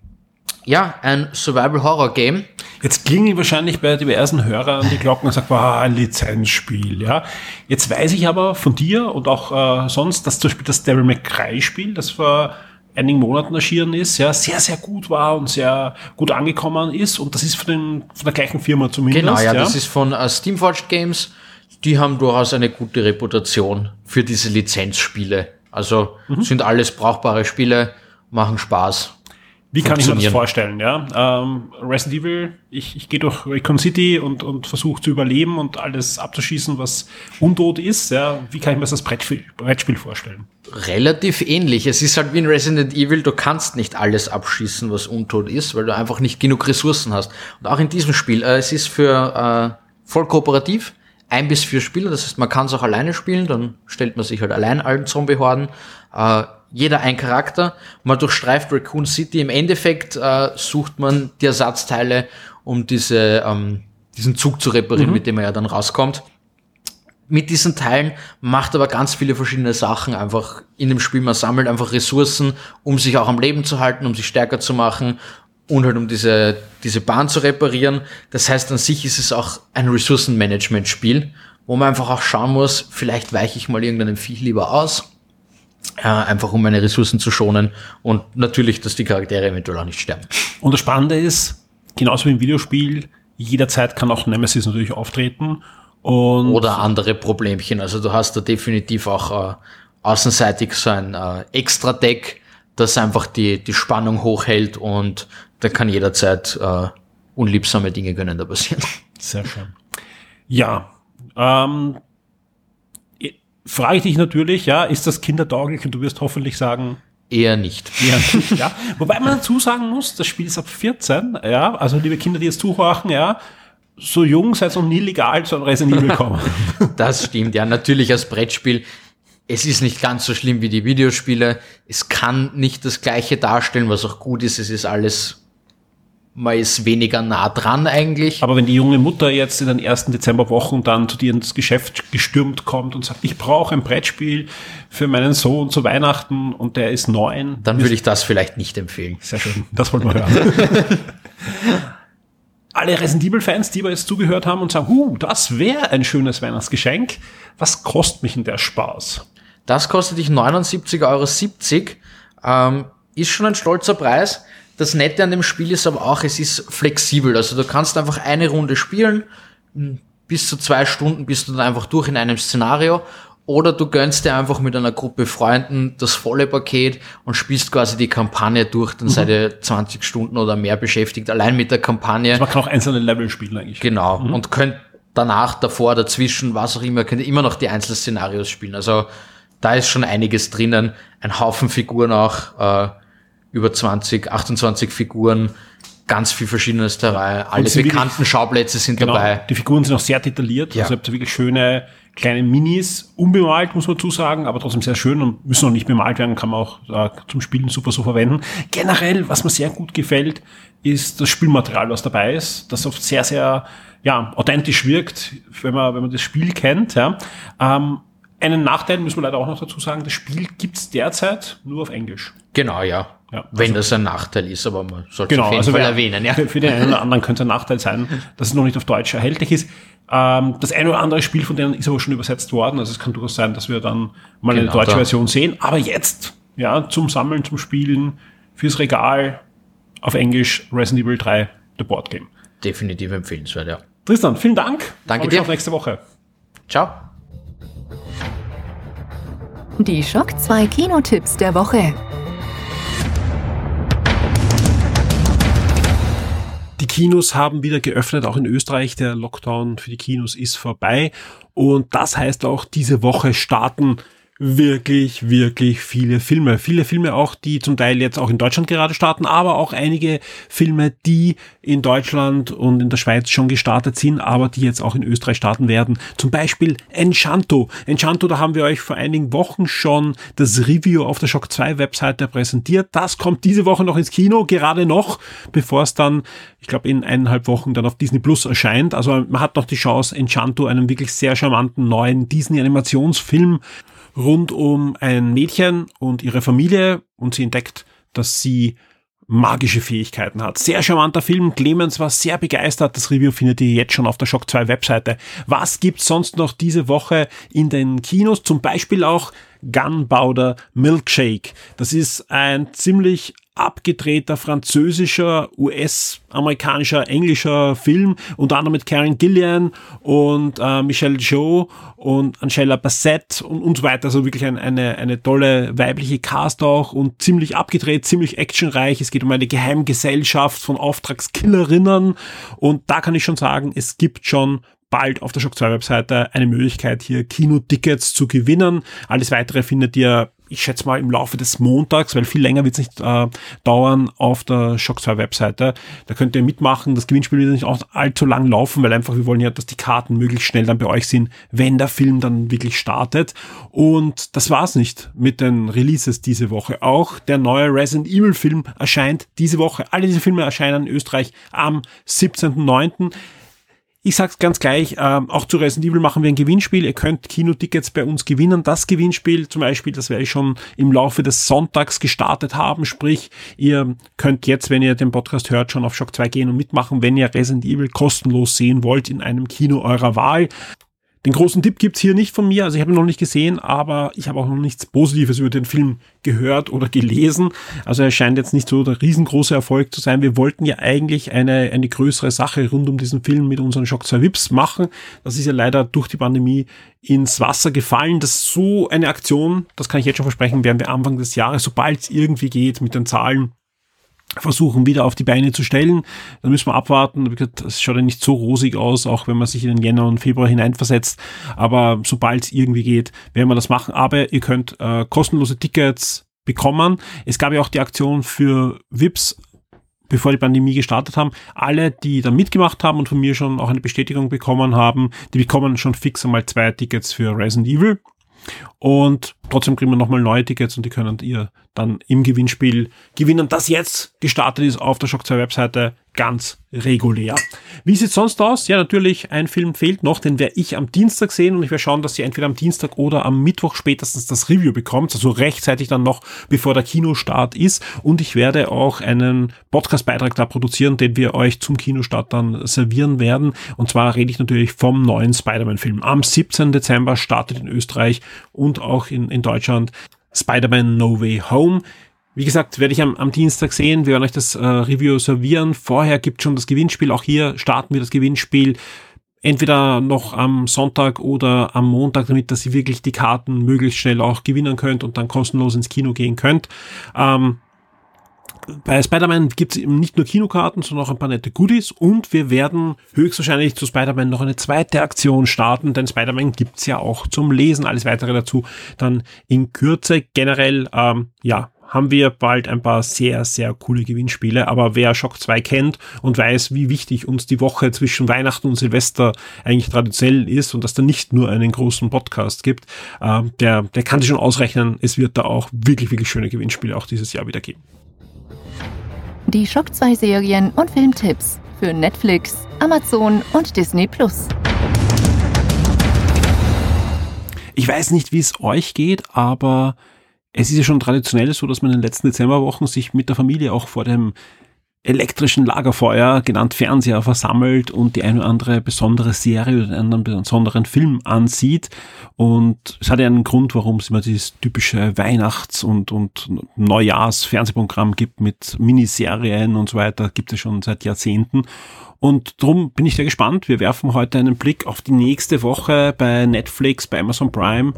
ja, ein Survival-Horror-Game. Jetzt klingen wahrscheinlich bei diversen Hörern die Glocken und sagen, wow, ein Lizenzspiel, ja. Jetzt weiß ich aber von dir und auch äh, sonst, dass zum Beispiel das Devil May Cry Spiel, das war einigen Monaten erschienen ist, ja, sehr, sehr gut war und sehr gut angekommen ist. Und das ist von, den, von der gleichen Firma zumindest. Genau, ja, ja. das ist von uh, Steamforged Games. Die haben durchaus eine gute Reputation für diese Lizenzspiele. Also mhm. sind alles brauchbare Spiele, machen Spaß. Wie kann ich mir das vorstellen? Ja? Ähm, Resident Evil, ich, ich gehe durch Recon City und, und versuche zu überleben und alles abzuschießen, was untot ist. Ja? Wie kann ich mir das Brettspiel, Brettspiel vorstellen? Relativ ähnlich. Es ist halt wie in Resident Evil, du kannst nicht alles abschießen, was untot ist, weil du einfach nicht genug Ressourcen hast. Und auch in diesem Spiel, äh, es ist für äh, voll kooperativ, ein bis vier Spieler, das heißt, man kann es auch alleine spielen, dann stellt man sich halt allein allen Zombie-Horden. Äh, jeder ein Charakter. Man durchstreift Raccoon City. Im Endeffekt äh, sucht man die Ersatzteile, um diese, ähm, diesen Zug zu reparieren, mhm. mit dem er ja dann rauskommt. Mit diesen Teilen macht aber ganz viele verschiedene Sachen einfach in dem Spiel. Man sammelt einfach Ressourcen, um sich auch am Leben zu halten, um sich stärker zu machen und halt um diese, diese Bahn zu reparieren. Das heißt, an sich ist es auch ein Ressourcenmanagement-Spiel, wo man einfach auch schauen muss, vielleicht weiche ich mal irgendeinem Viech lieber aus, äh, einfach um meine Ressourcen zu schonen und natürlich, dass die Charaktere eventuell auch nicht sterben. Und das Spannende ist, genauso wie im Videospiel, jederzeit kann auch Nemesis natürlich auftreten. Und Oder andere Problemchen. Also du hast da definitiv auch äh, außenseitig so ein äh, Extra-Deck, das einfach die, die Spannung hochhält und da kann jederzeit äh, unliebsame Dinge können da passieren. Sehr schön. Ja, ähm, frage ich dich natürlich, ja, ist das kindertauglich? Und du wirst hoffentlich sagen, Eher nicht. Eher nicht, ja. Wobei man dazu sagen muss, das Spiel ist ab 14, ja. Also liebe Kinder, die jetzt zuhören, ja, so jung seid noch nie legal zu einem Resident Evil kommen. das stimmt, ja. Natürlich als Brettspiel. Es ist nicht ganz so schlimm wie die Videospiele. Es kann nicht das Gleiche darstellen, was auch gut ist. Es ist alles man ist weniger nah dran eigentlich. Aber wenn die junge Mutter jetzt in den ersten Dezemberwochen dann zu dir ins Geschäft gestürmt kommt und sagt, ich brauche ein Brettspiel für meinen Sohn zu Weihnachten und der ist neun. Dann würde ich das vielleicht nicht empfehlen. Sehr schön, das wollen wir hören. Alle Resident Evil Fans, die wir jetzt zugehört haben und sagen, huh, das wäre ein schönes Weihnachtsgeschenk. Was kostet mich denn der Spaß? Das kostet dich 79,70 Euro. Ähm, ist schon ein stolzer Preis. Das Nette an dem Spiel ist aber auch, es ist flexibel. Also du kannst einfach eine Runde spielen, bis zu zwei Stunden bist du dann einfach durch in einem Szenario. Oder du gönnst dir einfach mit einer Gruppe Freunden das volle Paket und spielst quasi die Kampagne durch, dann mhm. seid ihr 20 Stunden oder mehr beschäftigt, allein mit der Kampagne. Also man kann auch einzelne Level spielen eigentlich. Genau. Mhm. Und könnt danach, davor, dazwischen, was auch immer, könnt ihr immer noch die einzelnen Szenarios spielen. Also da ist schon einiges drinnen. Ein Haufen Figuren auch. Äh, über 20, 28 Figuren, ganz viel verschiedenes dabei. Alle bekannten wirklich, Schauplätze sind genau, dabei. Die Figuren sind auch sehr detailliert. Ja. Also ihr habt wirklich schöne kleine Minis, unbemalt, muss man zusagen, aber trotzdem sehr schön und müssen noch nicht bemalt werden, kann man auch äh, zum Spielen super so verwenden. Generell, was mir sehr gut gefällt, ist das Spielmaterial, was dabei ist, das oft sehr, sehr ja, authentisch wirkt, wenn man, wenn man das Spiel kennt. Ja. Ähm, einen Nachteil müssen wir leider auch noch dazu sagen, das Spiel gibt's derzeit nur auf Englisch. Genau, ja. Ja, Wenn also, das ein Nachteil ist, aber man sollte genau, es auf jeden also Fall wer, erwähnen. Ja. Für, für den einen oder anderen könnte ein Nachteil sein, dass es noch nicht auf Deutsch erhältlich ist. Ähm, das eine oder andere Spiel von denen ist aber schon übersetzt worden, also es kann durchaus sein, dass wir dann mal genau, eine deutsche da. Version sehen. Aber jetzt, ja, zum Sammeln, zum Spielen, fürs Regal auf Englisch Resident Evil 3, The Board Game. Definitiv empfehlenswert, ja. Tristan, vielen Dank. Danke dir. Auf nächste Woche. Ciao. Die Schock 2 Kinotipps der Woche. Kinos haben wieder geöffnet, auch in Österreich. Der Lockdown für die Kinos ist vorbei. Und das heißt auch, diese Woche starten wirklich, wirklich viele Filme. Viele Filme auch, die zum Teil jetzt auch in Deutschland gerade starten, aber auch einige Filme, die in Deutschland und in der Schweiz schon gestartet sind, aber die jetzt auch in Österreich starten werden. Zum Beispiel Enchanto. Enchanto, da haben wir euch vor einigen Wochen schon das Review auf der Shock 2 Webseite präsentiert. Das kommt diese Woche noch ins Kino, gerade noch, bevor es dann, ich glaube, in eineinhalb Wochen dann auf Disney Plus erscheint. Also man hat noch die Chance, Enchanto, einen wirklich sehr charmanten neuen Disney-Animationsfilm rund um ein Mädchen und ihre Familie und sie entdeckt, dass sie magische Fähigkeiten hat. Sehr charmanter Film. Clemens war sehr begeistert. Das Review findet ihr jetzt schon auf der Shock 2 Webseite. Was gibt's sonst noch diese Woche in den Kinos? Zum Beispiel auch Gunpowder Milkshake. Das ist ein ziemlich abgedrehter französischer, US-amerikanischer, englischer Film, unter anderem mit Karen Gillian und äh, Michelle Joe und Angela Bassett und, und so weiter. Also wirklich ein, eine, eine tolle weibliche Cast auch und ziemlich abgedreht, ziemlich actionreich. Es geht um eine Geheimgesellschaft von Auftragskillerinnen und da kann ich schon sagen, es gibt schon bald auf der Shock 2 Webseite eine Möglichkeit, hier Kinotickets zu gewinnen. Alles weitere findet ihr ich schätze mal im Laufe des Montags, weil viel länger wird es nicht äh, dauern, auf der Shock 2 Webseite. Da könnt ihr mitmachen. Das Gewinnspiel wird nicht auch allzu lang laufen, weil einfach wir wollen ja, dass die Karten möglichst schnell dann bei euch sind, wenn der Film dann wirklich startet. Und das war's nicht mit den Releases diese Woche. Auch der neue Resident Evil Film erscheint diese Woche. Alle diese Filme erscheinen in Österreich am 17.09. Ich sag's ganz gleich, ähm, auch zu Resident Evil machen wir ein Gewinnspiel. Ihr könnt Kinotickets bei uns gewinnen. Das Gewinnspiel zum Beispiel, das werde ich schon im Laufe des Sonntags gestartet haben. Sprich, ihr könnt jetzt, wenn ihr den Podcast hört, schon auf Shock 2 gehen und mitmachen, wenn ihr Resident Evil kostenlos sehen wollt in einem Kino eurer Wahl. Den großen Tipp gibt's hier nicht von mir, also ich habe ihn noch nicht gesehen, aber ich habe auch noch nichts Positives über den Film gehört oder gelesen. Also er scheint jetzt nicht so der riesengroße Erfolg zu sein. Wir wollten ja eigentlich eine, eine größere Sache rund um diesen Film mit unseren Shock 2 Vips machen. Das ist ja leider durch die Pandemie ins Wasser gefallen. Das ist so eine Aktion, das kann ich jetzt schon versprechen, werden wir Anfang des Jahres, sobald es irgendwie geht, mit den Zahlen versuchen wieder auf die Beine zu stellen. Dann müssen wir abwarten. Es schaut ja nicht so rosig aus, auch wenn man sich in den Jänner und Februar hineinversetzt. Aber sobald es irgendwie geht, werden wir das machen. Aber ihr könnt äh, kostenlose Tickets bekommen. Es gab ja auch die Aktion für VIPs, bevor die Pandemie gestartet haben. Alle, die da mitgemacht haben und von mir schon auch eine Bestätigung bekommen haben, die bekommen schon fix einmal zwei Tickets für Resident Evil. Und trotzdem kriegen wir nochmal neue Tickets und die können ihr dann im Gewinnspiel gewinnen, das jetzt gestartet ist auf der Shock 2 Webseite ganz regulär. Wie sieht sonst aus? Ja, natürlich, ein Film fehlt noch, den werde ich am Dienstag sehen und ich werde schauen, dass ihr entweder am Dienstag oder am Mittwoch spätestens das Review bekommt, also rechtzeitig dann noch, bevor der Kinostart ist. Und ich werde auch einen Podcast-Beitrag da produzieren, den wir euch zum Kinostart dann servieren werden. Und zwar rede ich natürlich vom neuen Spider-Man-Film. Am 17. Dezember startet in Österreich und auch in, in Deutschland Spider-Man No Way Home. Wie gesagt, werde ich am, am Dienstag sehen. Wir werden euch das äh, Review servieren. Vorher gibt schon das Gewinnspiel. Auch hier starten wir das Gewinnspiel entweder noch am Sonntag oder am Montag, damit dass ihr wirklich die Karten möglichst schnell auch gewinnen könnt und dann kostenlos ins Kino gehen könnt. Ähm, bei Spider-Man gibt es eben nicht nur Kinokarten, sondern auch ein paar nette Goodies und wir werden höchstwahrscheinlich zu Spider-Man noch eine zweite Aktion starten, denn Spider-Man gibt's ja auch zum Lesen. Alles weitere dazu dann in Kürze. Generell, ähm, ja, haben wir bald ein paar sehr, sehr coole Gewinnspiele. Aber wer Shock 2 kennt und weiß, wie wichtig uns die Woche zwischen Weihnachten und Silvester eigentlich traditionell ist und dass da nicht nur einen großen Podcast gibt, äh, der, der kann sich schon ausrechnen, es wird da auch wirklich, wirklich schöne Gewinnspiele auch dieses Jahr wieder geben. Die Shock 2 Serien und Filmtipps für Netflix, Amazon und Disney Plus. Ich weiß nicht, wie es euch geht, aber es ist ja schon traditionell so, dass man in den letzten Dezemberwochen sich mit der Familie auch vor dem elektrischen Lagerfeuer, genannt Fernseher, versammelt und die eine oder andere besondere Serie oder einen besonderen Film ansieht. Und es hat ja einen Grund, warum es immer dieses typische Weihnachts- und, und Neujahrs-Fernsehprogramm gibt mit Miniserien und so weiter, gibt es schon seit Jahrzehnten. Und darum bin ich sehr gespannt. Wir werfen heute einen Blick auf die nächste Woche bei Netflix, bei Amazon Prime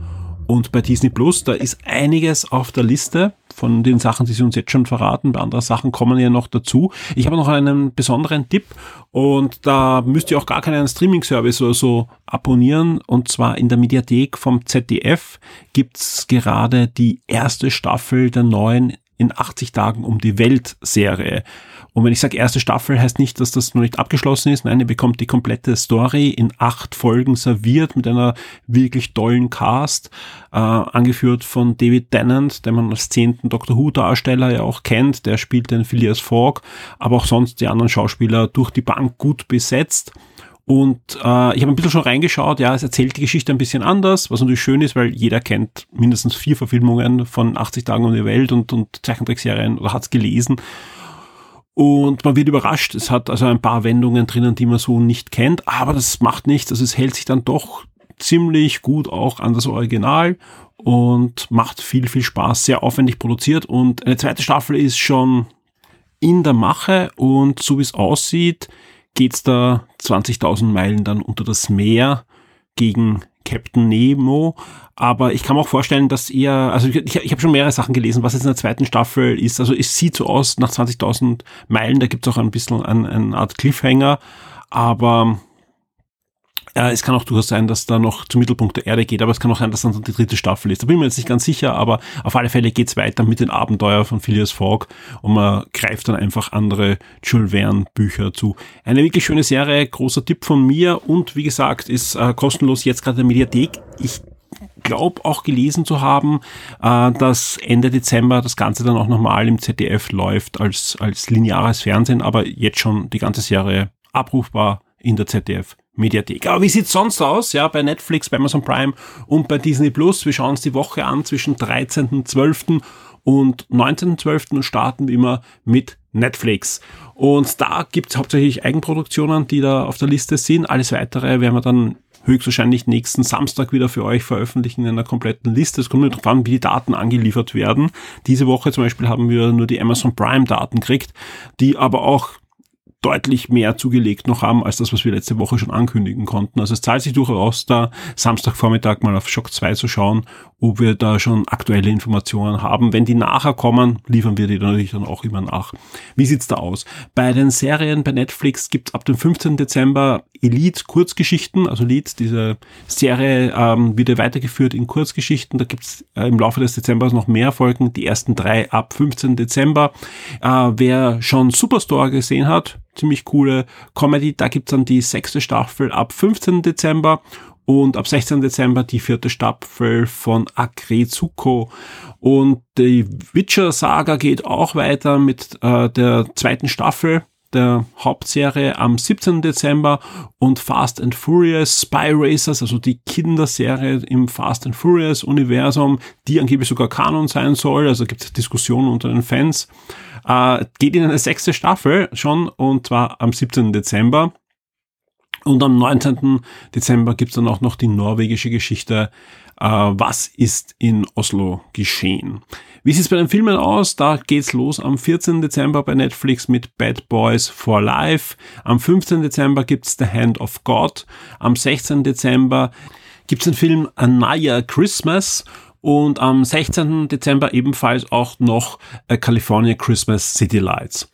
und bei Disney Plus, da ist einiges auf der Liste von den Sachen, die sie uns jetzt schon verraten. Bei anderen Sachen kommen ja noch dazu. Ich habe noch einen besonderen Tipp und da müsst ihr auch gar keinen Streaming-Service oder so abonnieren. Und zwar in der Mediathek vom ZDF gibt's gerade die erste Staffel der neuen in 80 Tagen um die Welt Serie. Und wenn ich sage erste Staffel, heißt nicht, dass das noch nicht abgeschlossen ist. Nein, ihr bekommt die komplette Story in acht Folgen serviert mit einer wirklich tollen Cast, äh, angeführt von David Tennant, den man als zehnten Doctor Who Darsteller ja auch kennt. Der spielt den Phileas Fogg, aber auch sonst die anderen Schauspieler durch die Bank gut besetzt. Und äh, ich habe ein bisschen schon reingeschaut, ja, es erzählt die Geschichte ein bisschen anders, was natürlich schön ist, weil jeder kennt mindestens vier Verfilmungen von 80 Tagen um die Welt und, und Zeichentrickserien oder hat es gelesen. Und man wird überrascht. Es hat also ein paar Wendungen drinnen, die man so nicht kennt, aber das macht nichts. Also es hält sich dann doch ziemlich gut auch an das Original und macht viel, viel Spaß, sehr aufwendig produziert. Und eine zweite Staffel ist schon in der Mache und so wie es aussieht, geht's da 20.000 Meilen dann unter das Meer gegen Captain Nemo. Aber ich kann mir auch vorstellen, dass eher, also ich, ich habe schon mehrere Sachen gelesen, was jetzt in der zweiten Staffel ist. Also es sieht so aus nach 20.000 Meilen, da gibt es auch ein bisschen ein, eine Art Cliffhanger. Aber es kann auch durchaus sein, dass da noch zum Mittelpunkt der Erde geht, aber es kann auch sein, dass dann die dritte Staffel ist. Da bin ich mir jetzt nicht ganz sicher, aber auf alle Fälle geht's weiter mit den Abenteuern von Phileas Fogg und man greift dann einfach andere Jules Verne Bücher zu. Eine wirklich schöne Serie, großer Tipp von mir und wie gesagt, ist äh, kostenlos jetzt gerade in der Mediathek. Ich glaube auch gelesen zu haben, äh, dass Ende Dezember das Ganze dann auch nochmal im ZDF läuft als, als lineares Fernsehen, aber jetzt schon die ganze Serie abrufbar in der ZDF Mediathek. Aber wie sieht's sonst aus? Ja, bei Netflix, bei Amazon Prime und bei Disney Plus. Wir schauen uns die Woche an zwischen 13.12. und 19.12. und starten wie immer mit Netflix. Und da gibt's hauptsächlich Eigenproduktionen, die da auf der Liste sind. Alles weitere werden wir dann höchstwahrscheinlich nächsten Samstag wieder für euch veröffentlichen in einer kompletten Liste. Es kommt nur darauf an, wie die Daten angeliefert werden. Diese Woche zum Beispiel haben wir nur die Amazon Prime Daten gekriegt, die aber auch deutlich mehr zugelegt noch haben, als das, was wir letzte Woche schon ankündigen konnten. Also es zahlt sich durchaus da Samstagvormittag mal auf Shock 2 zu schauen, ob wir da schon aktuelle Informationen haben. Wenn die nachher kommen, liefern wir die natürlich dann auch immer nach. Wie sieht's da aus? Bei den Serien bei Netflix gibt's ab dem 15. Dezember Elite Kurzgeschichten, also Elite, diese Serie ähm, wieder weitergeführt in Kurzgeschichten. Da gibt's äh, im Laufe des Dezembers noch mehr Folgen, die ersten drei ab 15. Dezember. Äh, wer schon Superstore gesehen hat, ziemlich coole Comedy. Da gibt's dann die sechste Staffel ab 15. Dezember und ab 16. Dezember die vierte Staffel von Akrezuko. Und die Witcher-Saga geht auch weiter mit äh, der zweiten Staffel der Hauptserie am 17. Dezember und Fast and Furious Spy Racers, also die Kinderserie im Fast and Furious Universum, die angeblich sogar Kanon sein soll, also gibt es Diskussionen unter den Fans. Äh, geht in eine sechste Staffel schon und zwar am 17. Dezember. Und am 19. Dezember gibt's dann auch noch die norwegische Geschichte äh, Was ist in Oslo geschehen? Wie sieht's bei den Filmen aus? Da geht's los am 14. Dezember bei Netflix mit Bad Boys for Life. Am 15. Dezember gibt's The Hand of God. Am 16. Dezember gibt's den Film Anaya Christmas und am 16. Dezember ebenfalls auch noch äh, California Christmas City Lights.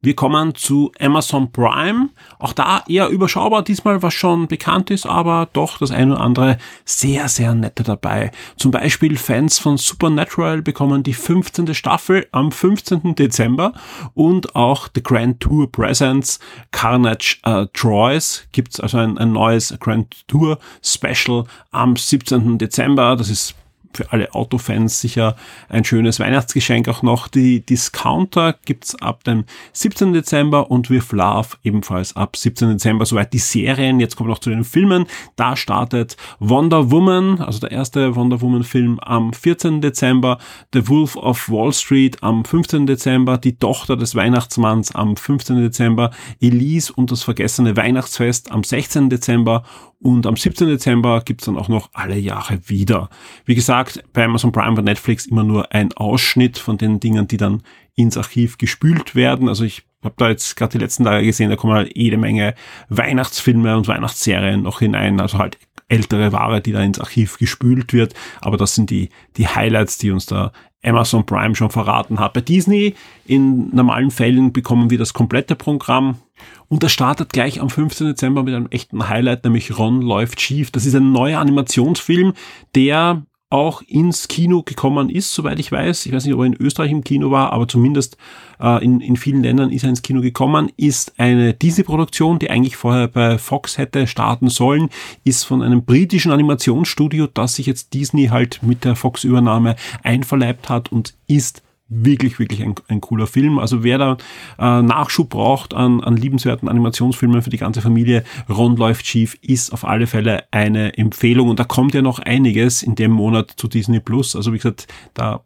Wir kommen zu Amazon Prime. Auch da eher überschaubar diesmal, was schon bekannt ist, aber doch das eine oder andere sehr, sehr nette dabei. Zum Beispiel Fans von Supernatural bekommen die 15. Staffel am 15. Dezember und auch The Grand Tour Presents Carnage äh, Troyes gibt's also ein, ein neues Grand Tour Special am 17. Dezember. Das ist für alle Autofans sicher ein schönes Weihnachtsgeschenk auch noch. Die Discounter gibt's ab dem 17. Dezember und With Love ebenfalls ab 17. Dezember. Soweit die Serien. Jetzt kommen wir noch zu den Filmen. Da startet Wonder Woman, also der erste Wonder Woman Film am 14. Dezember. The Wolf of Wall Street am 15. Dezember. Die Tochter des Weihnachtsmanns am 15. Dezember. Elise und das vergessene Weihnachtsfest am 16. Dezember und am 17. Dezember gibt's dann auch noch alle Jahre wieder. Wie gesagt, bei Amazon Prime und Netflix immer nur ein Ausschnitt von den Dingen, die dann ins Archiv gespült werden. Also ich habe da jetzt gerade die letzten Tage gesehen, da kommen halt jede Menge Weihnachtsfilme und Weihnachtsserien noch hinein. Also halt ältere Ware, die da ins Archiv gespült wird. Aber das sind die, die Highlights, die uns da Amazon Prime schon verraten hat. Bei Disney in normalen Fällen bekommen wir das komplette Programm. Und das startet gleich am 15. Dezember mit einem echten Highlight, nämlich Ron läuft schief. Das ist ein neuer Animationsfilm, der auch ins Kino gekommen ist, soweit ich weiß. Ich weiß nicht, ob er in Österreich im Kino war, aber zumindest äh, in, in vielen Ländern ist er ins Kino gekommen. Ist eine Disney-Produktion, die eigentlich vorher bei Fox hätte starten sollen, ist von einem britischen Animationsstudio, das sich jetzt Disney halt mit der Fox-Übernahme einverleibt hat und ist wirklich, wirklich ein, ein cooler Film. Also wer da äh, Nachschub braucht an, an liebenswerten Animationsfilmen für die ganze Familie, Ron läuft schief, ist auf alle Fälle eine Empfehlung. Und da kommt ja noch einiges in dem Monat zu Disney Plus. Also wie gesagt, da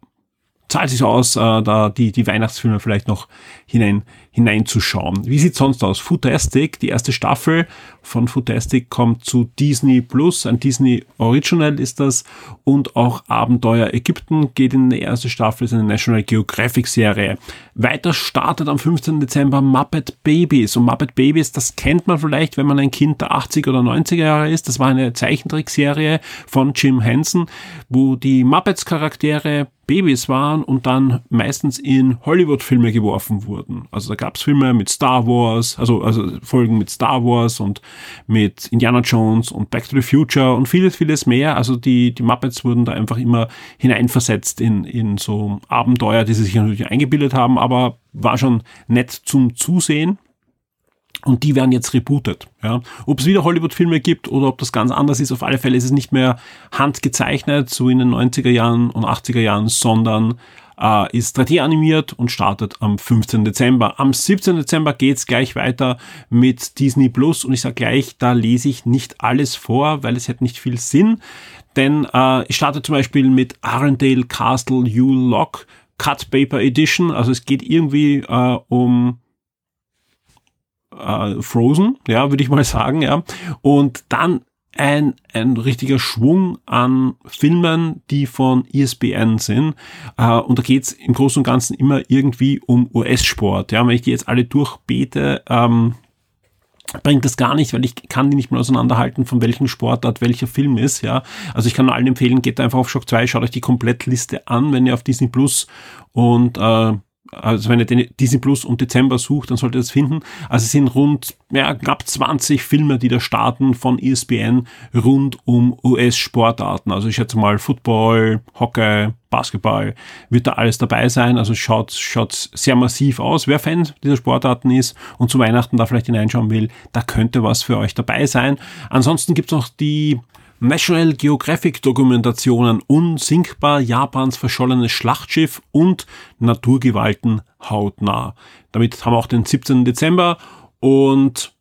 zahlt sich aus, äh, da die, die Weihnachtsfilme vielleicht noch hinein, hineinzuschauen. Wie sieht's sonst aus? Footastic, die erste Staffel von Footastic kommt zu Disney Plus, ein Disney Original ist das und auch Abenteuer Ägypten geht in die erste Staffel, ist eine National Geographic Serie. Weiter startet am 15. Dezember Muppet Babies und Muppet Babies, das kennt man vielleicht, wenn man ein Kind der 80er oder 90er Jahre ist. Das war eine Zeichentrickserie von Jim Henson, wo die Muppets Charaktere Babys waren und dann meistens in Hollywood-Filme geworfen wurden. Also da gab's Filme mit Star Wars, also, also Folgen mit Star Wars und mit Indiana Jones und Back to the Future und vieles, vieles mehr. Also die, die Muppets wurden da einfach immer hineinversetzt in, in so Abenteuer, die sie sich natürlich eingebildet haben, aber war schon nett zum Zusehen. Und die werden jetzt rebootet. Ja. Ob es wieder Hollywood-Filme gibt oder ob das ganz anders ist, auf alle Fälle ist es nicht mehr handgezeichnet, so in den 90er Jahren und 80er Jahren, sondern äh, ist 3D animiert und startet am 15. Dezember. Am 17. Dezember geht's gleich weiter mit Disney Plus und ich sage gleich, da lese ich nicht alles vor, weil es hat nicht viel Sinn. Denn äh, ich starte zum Beispiel mit Arendelle Castle You Lock Cut Paper Edition. Also es geht irgendwie äh, um äh, Frozen, ja, würde ich mal sagen, ja. Und dann ein, ein richtiger Schwung an Filmen, die von ESPN sind. Äh, und da geht's im Großen und Ganzen immer irgendwie um US-Sport. Ja, wenn ich die jetzt alle durchbete, ähm, bringt das gar nicht, weil ich kann die nicht mal auseinanderhalten, von welchem Sportart welcher Film ist, ja. Also ich kann nur allen empfehlen, geht einfach auf Shock 2, schaut euch die Komplettliste an, wenn ihr auf Disney Plus und äh, also wenn ihr den Disney Plus und Dezember sucht, dann solltet ihr das finden. Also es sind rund, ja, knapp 20 Filme, die da starten von ESPN rund um US-Sportarten. Also ich schätze mal Football, Hockey, Basketball, wird da alles dabei sein. Also schaut, schaut sehr massiv aus. Wer Fan dieser Sportarten ist und zu Weihnachten da vielleicht hineinschauen will, da könnte was für euch dabei sein. Ansonsten gibt's noch die National Geographic Dokumentationen Unsinkbar Japans verschollenes Schlachtschiff und Naturgewalten hautnah. Damit haben wir auch den 17. Dezember und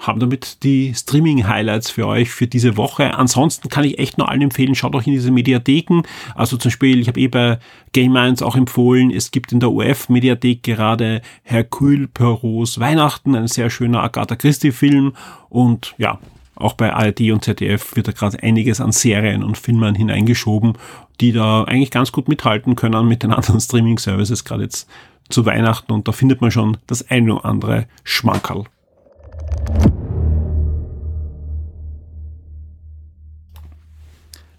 haben damit die Streaming-Highlights für euch für diese Woche. Ansonsten kann ich echt nur allen empfehlen, schaut euch in diese Mediatheken. Also zum Beispiel, ich habe eh bei Game 1 auch empfohlen, es gibt in der UF-Mediathek gerade Hercule Poirot's Weihnachten, ein sehr schöner Agatha Christie-Film. Und ja, auch bei ARD und ZDF wird da gerade einiges an Serien und Filmen hineingeschoben, die da eigentlich ganz gut mithalten können mit den anderen Streaming-Services, gerade jetzt zu Weihnachten. Und da findet man schon das eine oder andere Schmankerl.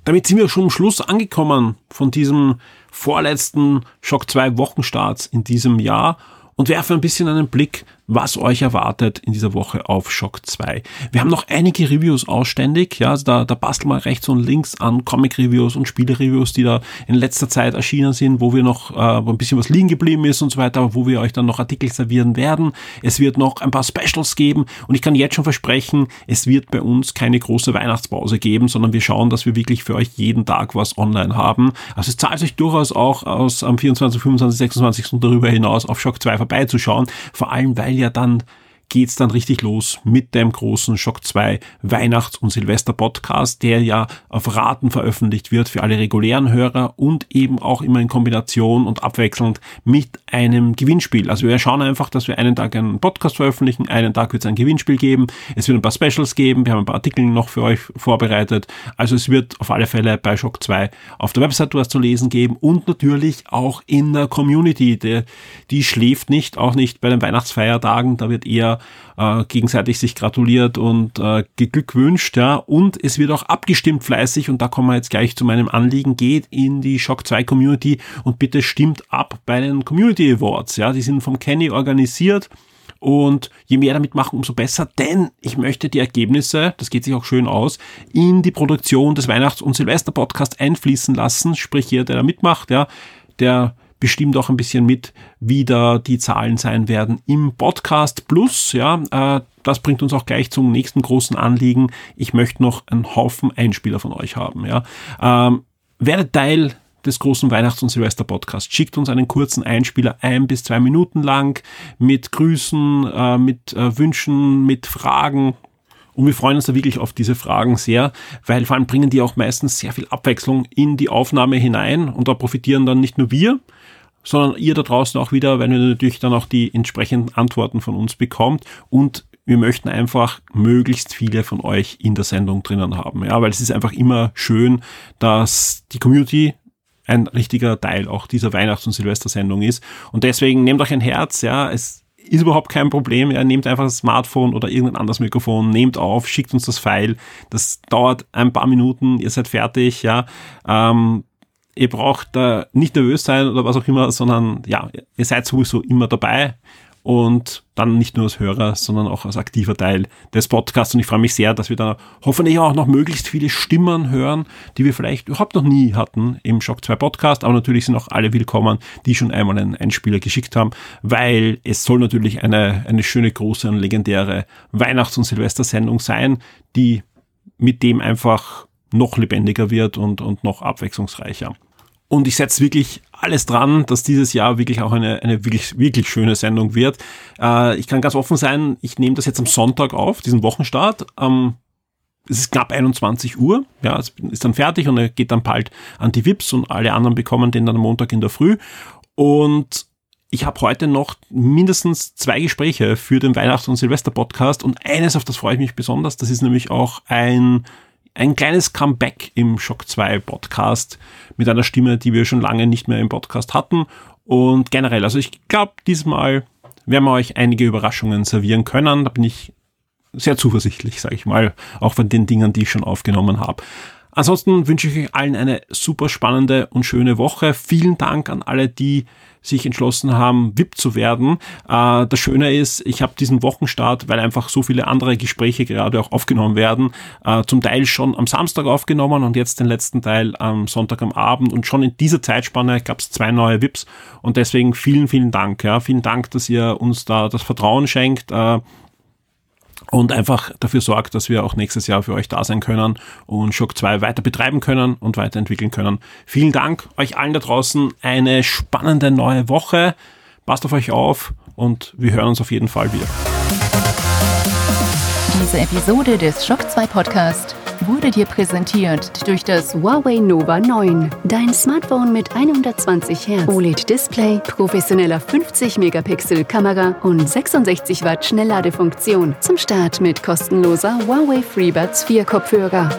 Damit sind wir schon am Schluss angekommen von diesem vorletzten Schock 2 Wochenstarts in diesem Jahr und werfen ein bisschen einen Blick was euch erwartet in dieser Woche auf Shock 2. Wir haben noch einige Reviews ausständig, ja, also da, da basteln wir rechts und links an Comic-Reviews und Spiele-Reviews, die da in letzter Zeit erschienen sind, wo wir noch, äh, wo ein bisschen was liegen geblieben ist und so weiter, aber wo wir euch dann noch Artikel servieren werden. Es wird noch ein paar Specials geben und ich kann jetzt schon versprechen, es wird bei uns keine große Weihnachtspause geben, sondern wir schauen, dass wir wirklich für euch jeden Tag was online haben. Also es zahlt sich durchaus auch aus am 24, 25, 26 und darüber hinaus auf Shock 2 vorbeizuschauen, vor allem weil ja dann geht's dann richtig los mit dem großen Schock 2 Weihnachts- und Silvester-Podcast, der ja auf Raten veröffentlicht wird für alle regulären Hörer und eben auch immer in Kombination und abwechselnd mit einem Gewinnspiel. Also wir schauen einfach, dass wir einen Tag einen Podcast veröffentlichen, einen Tag wird es ein Gewinnspiel geben, es wird ein paar Specials geben, wir haben ein paar Artikel noch für euch vorbereitet. Also es wird auf alle Fälle bei Shock 2 auf der Website was zu lesen geben und natürlich auch in der Community. Die, die schläft nicht, auch nicht bei den Weihnachtsfeiertagen, da wird eher äh, gegenseitig sich gratuliert und äh, geglückwünscht, ja. Und es wird auch abgestimmt fleißig und da kommen wir jetzt gleich zu meinem Anliegen. Geht in die Shock 2 Community und bitte stimmt ab bei den Community Awards, ja. Die sind vom Kenny organisiert. Und je mehr damit machen, umso besser, denn ich möchte die Ergebnisse, das geht sich auch schön aus, in die Produktion des Weihnachts- und Silvester-Podcasts einfließen lassen. Sprich, jeder, der da mitmacht, ja, der bestimmt auch ein bisschen mit, wie da die Zahlen sein werden im Podcast Plus. Ja, äh, das bringt uns auch gleich zum nächsten großen Anliegen. Ich möchte noch einen Haufen Einspieler von euch haben. Ja, ähm, werdet Teil des großen Weihnachts- und Silvester-Podcasts. Schickt uns einen kurzen Einspieler ein bis zwei Minuten lang mit Grüßen, äh, mit äh, Wünschen, mit Fragen. Und wir freuen uns da wirklich auf diese Fragen sehr, weil vor allem bringen die auch meistens sehr viel Abwechslung in die Aufnahme hinein und da profitieren dann nicht nur wir, sondern ihr da draußen auch wieder, wenn ihr natürlich dann auch die entsprechenden Antworten von uns bekommt und wir möchten einfach möglichst viele von euch in der Sendung drinnen haben, ja, weil es ist einfach immer schön, dass die Community ein richtiger Teil auch dieser Weihnachts- und Silvestersendung ist und deswegen nehmt euch ein Herz, ja, es ist überhaupt kein Problem. Ja, nehmt einfach das Smartphone oder irgendein anderes Mikrofon, nehmt auf, schickt uns das File. Das dauert ein paar Minuten, ihr seid fertig. Ja, ähm, ihr braucht da nicht nervös sein oder was auch immer, sondern ja, ihr seid sowieso immer dabei und dann nicht nur als Hörer, sondern auch als aktiver Teil des Podcasts. Und ich freue mich sehr, dass wir da hoffentlich auch noch möglichst viele Stimmen hören, die wir vielleicht überhaupt noch nie hatten im Shock 2 Podcast. Aber natürlich sind auch alle willkommen, die schon einmal einen Einspieler geschickt haben, weil es soll natürlich eine, eine schöne, große und legendäre Weihnachts- und Silvestersendung sein, die mit dem einfach noch lebendiger wird und, und noch abwechslungsreicher. Und ich setze wirklich alles dran, dass dieses Jahr wirklich auch eine, eine wirklich, wirklich schöne Sendung wird. Äh, ich kann ganz offen sein, ich nehme das jetzt am Sonntag auf, diesen Wochenstart. Ähm, es ist knapp 21 Uhr, ja, es ist dann fertig und er geht dann bald an die VIPs und alle anderen bekommen den dann am Montag in der Früh. Und ich habe heute noch mindestens zwei Gespräche für den Weihnachts- und Silvester-Podcast und eines, auf das freue ich mich besonders, das ist nämlich auch ein ein kleines Comeback im Shock 2 Podcast mit einer Stimme, die wir schon lange nicht mehr im Podcast hatten. Und generell, also ich glaube, diesmal werden wir euch einige Überraschungen servieren können. Da bin ich sehr zuversichtlich, sage ich mal, auch von den Dingen, die ich schon aufgenommen habe. Ansonsten wünsche ich euch allen eine super spannende und schöne Woche. Vielen Dank an alle, die sich entschlossen haben, VIP zu werden. Äh, das Schöne ist, ich habe diesen Wochenstart, weil einfach so viele andere Gespräche gerade auch aufgenommen werden, äh, zum Teil schon am Samstag aufgenommen und jetzt den letzten Teil am Sonntag am Abend und schon in dieser Zeitspanne gab es zwei neue VIPs und deswegen vielen, vielen Dank. Ja, vielen Dank, dass ihr uns da das Vertrauen schenkt. Äh, und einfach dafür sorgt, dass wir auch nächstes Jahr für euch da sein können und Shock 2 weiter betreiben können und weiterentwickeln können. Vielen Dank euch allen da draußen. Eine spannende neue Woche. Passt auf euch auf und wir hören uns auf jeden Fall wieder. Diese Episode des Shock 2 Podcast wurde dir präsentiert durch das Huawei Nova 9. Dein Smartphone mit 120 Hertz OLED-Display, professioneller 50-Megapixel-Kamera und 66 Watt Schnellladefunktion. Zum Start mit kostenloser Huawei FreeBuds 4 Kopfhörer.